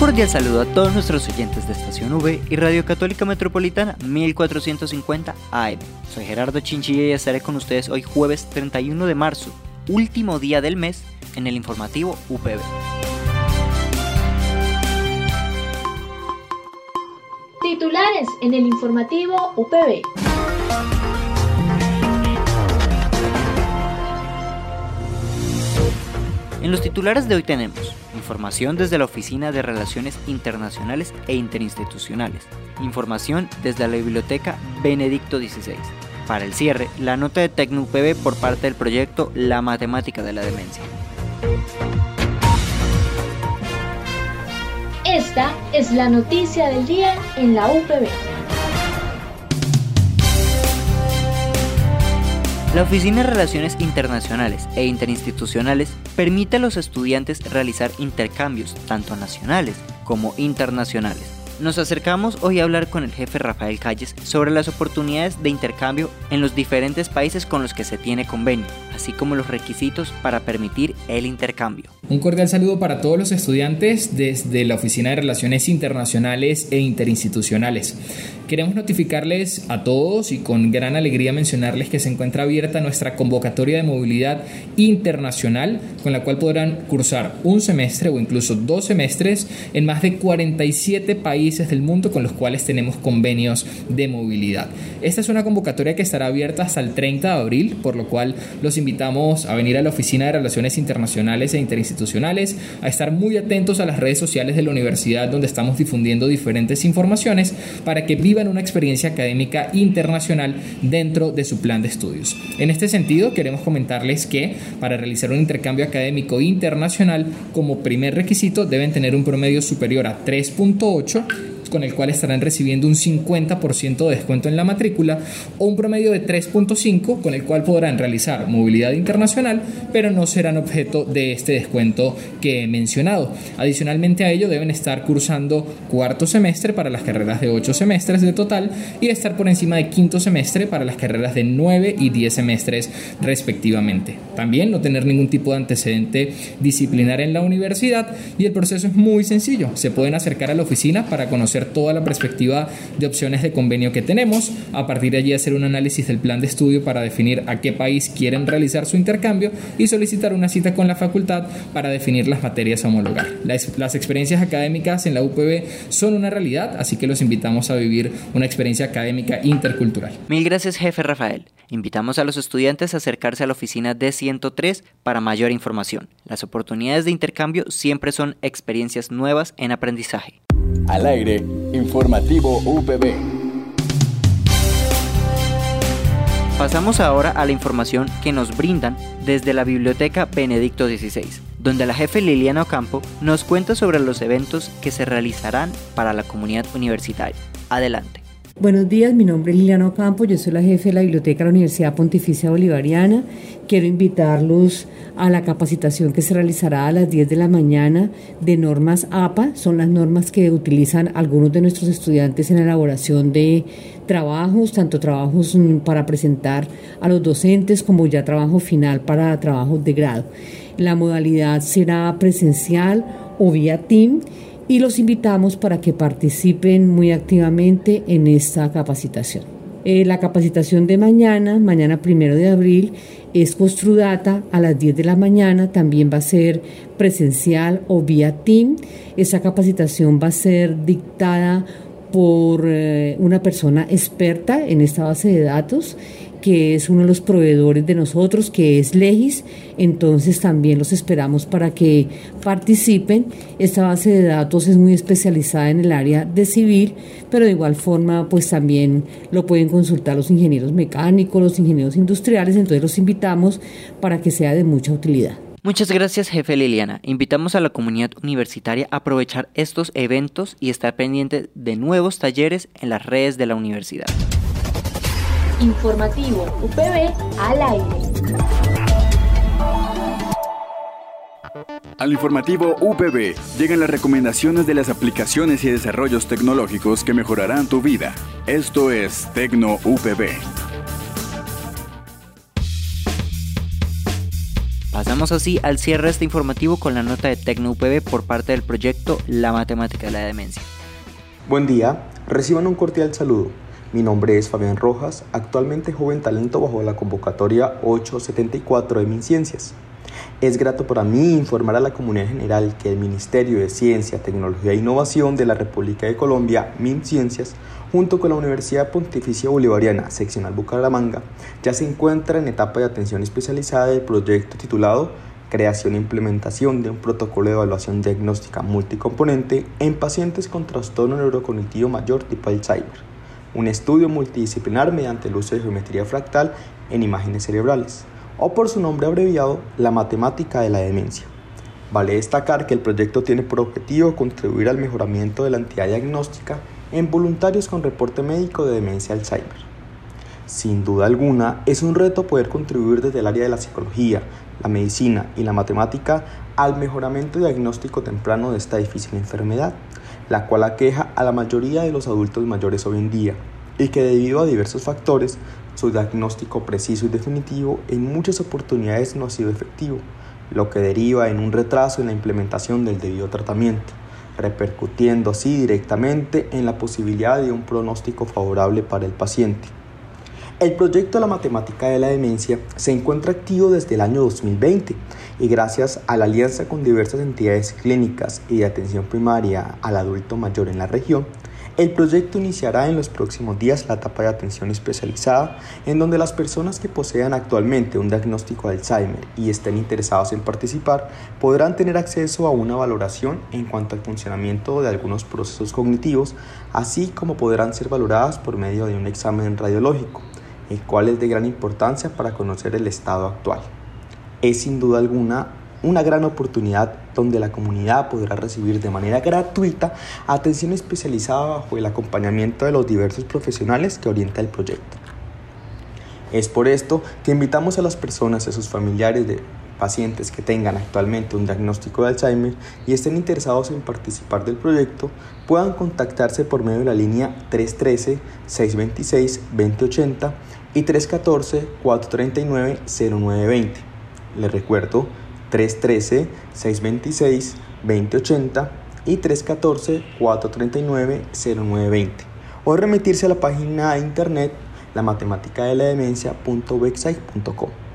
Cordial saludo a todos nuestros oyentes de Estación V y Radio Católica Metropolitana 1450 AM. Soy Gerardo Chinchilla y estaré con ustedes hoy jueves 31 de marzo, último día del mes, en el informativo UPB. Titulares en el informativo UPB. En los titulares de hoy tenemos información desde la Oficina de Relaciones Internacionales e Interinstitucionales, información desde la Biblioteca Benedicto XVI. Para el cierre, la nota de TecnoUPB por parte del proyecto La Matemática de la Demencia. Esta es la noticia del día en la UPB. La Oficina de Relaciones Internacionales e Interinstitucionales permite a los estudiantes realizar intercambios tanto nacionales como internacionales. Nos acercamos hoy a hablar con el jefe Rafael Calles sobre las oportunidades de intercambio en los diferentes países con los que se tiene convenio, así como los requisitos para permitir el intercambio. Un cordial saludo para todos los estudiantes desde la Oficina de Relaciones Internacionales e Interinstitucionales. Queremos notificarles a todos y con gran alegría mencionarles que se encuentra abierta nuestra convocatoria de movilidad internacional con la cual podrán cursar un semestre o incluso dos semestres en más de 47 países del mundo con los cuales tenemos convenios de movilidad. Esta es una convocatoria que estará abierta hasta el 30 de abril, por lo cual los invitamos a venir a la Oficina de Relaciones Internacionales e Interinstitucionales, a estar muy atentos a las redes sociales de la universidad donde estamos difundiendo diferentes informaciones para que vivan una experiencia académica internacional dentro de su plan de estudios. En este sentido, queremos comentarles que para realizar un intercambio académico internacional, como primer requisito deben tener un promedio superior a 3.8 con el cual estarán recibiendo un 50% de descuento en la matrícula o un promedio de 3.5 con el cual podrán realizar movilidad internacional, pero no serán objeto de este descuento que he mencionado. Adicionalmente a ello deben estar cursando cuarto semestre para las carreras de 8 semestres de total y estar por encima de quinto semestre para las carreras de 9 y 10 semestres respectivamente. También no tener ningún tipo de antecedente disciplinar en la universidad y el proceso es muy sencillo. Se pueden acercar a la oficina para conocer toda la perspectiva de opciones de convenio que tenemos, a partir de allí hacer un análisis del plan de estudio para definir a qué país quieren realizar su intercambio y solicitar una cita con la facultad para definir las materias a homologar. Las, las experiencias académicas en la UPB son una realidad, así que los invitamos a vivir una experiencia académica intercultural. Mil gracias, jefe Rafael. Invitamos a los estudiantes a acercarse a la oficina D103 para mayor información. Las oportunidades de intercambio siempre son experiencias nuevas en aprendizaje. Al aire, informativo UPB. Pasamos ahora a la información que nos brindan desde la Biblioteca Benedicto XVI, donde la jefe Liliana Ocampo nos cuenta sobre los eventos que se realizarán para la comunidad universitaria. Adelante. Buenos días, mi nombre es Liliana Ocampo, yo soy la jefe de la Biblioteca de la Universidad Pontificia Bolivariana. Quiero invitarlos a la capacitación que se realizará a las 10 de la mañana de normas APA. Son las normas que utilizan algunos de nuestros estudiantes en la elaboración de trabajos, tanto trabajos para presentar a los docentes como ya trabajo final para trabajos de grado. La modalidad será presencial o vía Team y los invitamos para que participen muy activamente en esta capacitación. Eh, la capacitación de mañana, mañana primero de abril, es Construdata a las 10 de la mañana, también va a ser presencial o vía Team. Esa capacitación va a ser dictada por eh, una persona experta en esta base de datos que es uno de los proveedores de nosotros, que es Legis. Entonces también los esperamos para que participen. Esta base de datos es muy especializada en el área de civil, pero de igual forma pues también lo pueden consultar los ingenieros mecánicos, los ingenieros industriales. Entonces los invitamos para que sea de mucha utilidad. Muchas gracias, jefe Liliana. Invitamos a la comunidad universitaria a aprovechar estos eventos y estar pendiente de nuevos talleres en las redes de la universidad. Informativo UPB al aire. Al informativo UPB llegan las recomendaciones de las aplicaciones y desarrollos tecnológicos que mejorarán tu vida. Esto es Tecno UPB. Pasamos así al cierre de este informativo con la nota de Tecno UPB por parte del proyecto La Matemática de la Demencia. Buen día, reciban un cordial saludo. Mi nombre es Fabián Rojas, actualmente joven talento bajo la convocatoria 874 de MinCiencias. Es grato para mí informar a la comunidad general que el Ministerio de Ciencia, Tecnología e Innovación de la República de Colombia, MinCiencias, junto con la Universidad Pontificia Bolivariana, seccional Bucaramanga, ya se encuentra en etapa de atención especializada del proyecto titulado Creación e implementación de un protocolo de evaluación diagnóstica multicomponente en pacientes con trastorno neurocognitivo mayor tipo Alzheimer. Un estudio multidisciplinar mediante el uso de geometría fractal en imágenes cerebrales o por su nombre abreviado, la matemática de la demencia. Vale destacar que el proyecto tiene por objetivo contribuir al mejoramiento de la entidad en voluntarios con reporte médico de demencia Alzheimer. Sin duda alguna, es un reto poder contribuir desde el área de la psicología, la medicina y la matemática al mejoramiento diagnóstico temprano de esta difícil enfermedad, la cual aqueja a la mayoría de los adultos mayores hoy en día y que debido a diversos factores su diagnóstico preciso y definitivo en muchas oportunidades no ha sido efectivo, lo que deriva en un retraso en la implementación del debido tratamiento, repercutiendo así directamente en la posibilidad de un pronóstico favorable para el paciente. El proyecto de la matemática de la demencia se encuentra activo desde el año 2020 y gracias a la alianza con diversas entidades clínicas y de atención primaria al adulto mayor en la región, el proyecto iniciará en los próximos días la etapa de atención especializada, en donde las personas que posean actualmente un diagnóstico de Alzheimer y estén interesados en participar podrán tener acceso a una valoración en cuanto al funcionamiento de algunos procesos cognitivos, así como podrán ser valoradas por medio de un examen radiológico, el cual es de gran importancia para conocer el estado actual. Es sin duda alguna una gran oportunidad donde la comunidad podrá recibir de manera gratuita atención especializada bajo el acompañamiento de los diversos profesionales que orienta el proyecto. Es por esto que invitamos a las personas y a sus familiares de pacientes que tengan actualmente un diagnóstico de Alzheimer y estén interesados en participar del proyecto puedan contactarse por medio de la línea 313-626-2080 y 314-439-0920. Les recuerdo 313-626-2080 y 314-439-0920 o remitirse a la página de internet la matemática de la demencia.website.com.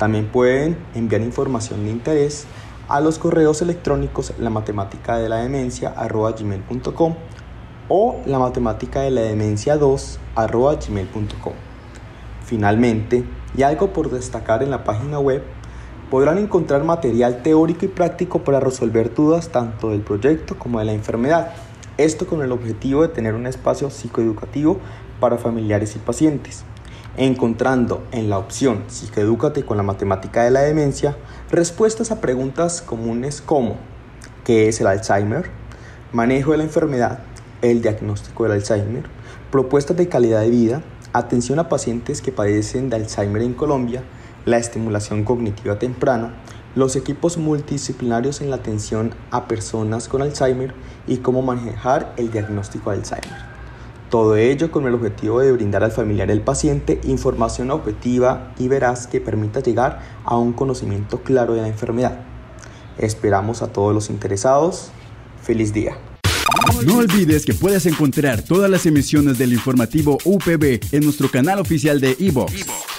También pueden enviar información de interés a los correos electrónicos la matemática de la demencia gmail.com o la matemática de la demencia 2 gmail.com. Finalmente, y algo por destacar en la página web, podrán encontrar material teórico y práctico para resolver dudas tanto del proyecto como de la enfermedad. Esto con el objetivo de tener un espacio psicoeducativo para familiares y pacientes, encontrando en la opción Psicoedúcate con la matemática de la demencia respuestas a preguntas comunes como ¿qué es el Alzheimer? manejo de la enfermedad, el diagnóstico del Alzheimer, propuestas de calidad de vida, atención a pacientes que padecen de Alzheimer en Colombia, la estimulación cognitiva temprana, los equipos multidisciplinarios en la atención a personas con Alzheimer y cómo manejar el diagnóstico de Alzheimer. Todo ello con el objetivo de brindar al familiar del paciente información objetiva y veraz que permita llegar a un conocimiento claro de la enfermedad. Esperamos a todos los interesados. Feliz día. No olvides que puedes encontrar todas las emisiones del informativo UPB en nuestro canal oficial de iVox,